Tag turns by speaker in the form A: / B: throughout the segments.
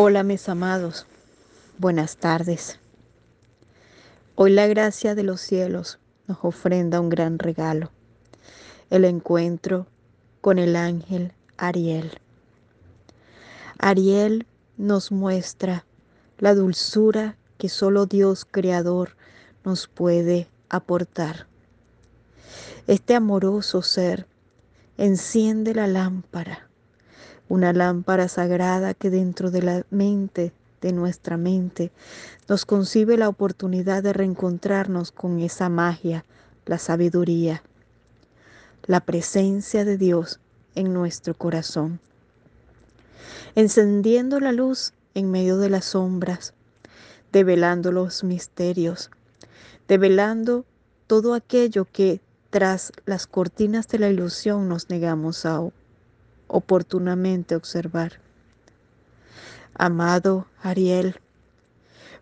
A: Hola mis amados, buenas tardes. Hoy la gracia de los cielos nos ofrenda un gran regalo, el encuentro con el ángel Ariel. Ariel nos muestra la dulzura que solo Dios Creador nos puede aportar. Este amoroso ser enciende la lámpara una lámpara sagrada que dentro de la mente, de nuestra mente, nos concibe la oportunidad de reencontrarnos con esa magia, la sabiduría, la presencia de Dios en nuestro corazón. Encendiendo la luz en medio de las sombras, develando los misterios, develando todo aquello que tras las cortinas de la ilusión nos negamos a oportunamente observar. Amado Ariel,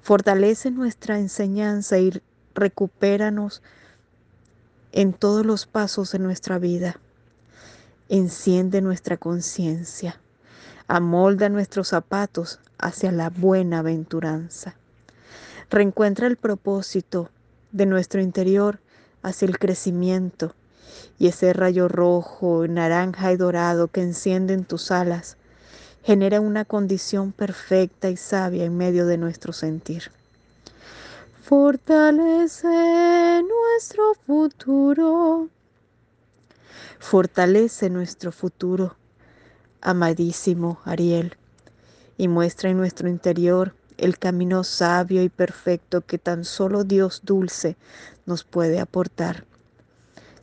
A: fortalece nuestra enseñanza y recupéranos en todos los pasos de nuestra vida. Enciende nuestra conciencia, amolda nuestros zapatos hacia la buena aventuranza. Reencuentra el propósito de nuestro interior hacia el crecimiento y ese rayo rojo, naranja y dorado que encienden tus alas genera una condición perfecta y sabia en medio de nuestro sentir. Fortalece nuestro futuro. Fortalece nuestro futuro, amadísimo Ariel, y muestra en nuestro interior el camino sabio y perfecto que tan solo Dios dulce nos puede aportar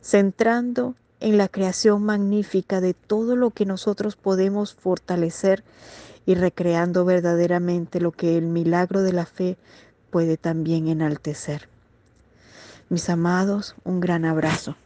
A: centrando en la creación magnífica de todo lo que nosotros podemos fortalecer y recreando verdaderamente lo que el milagro de la fe puede también enaltecer. Mis amados, un gran abrazo.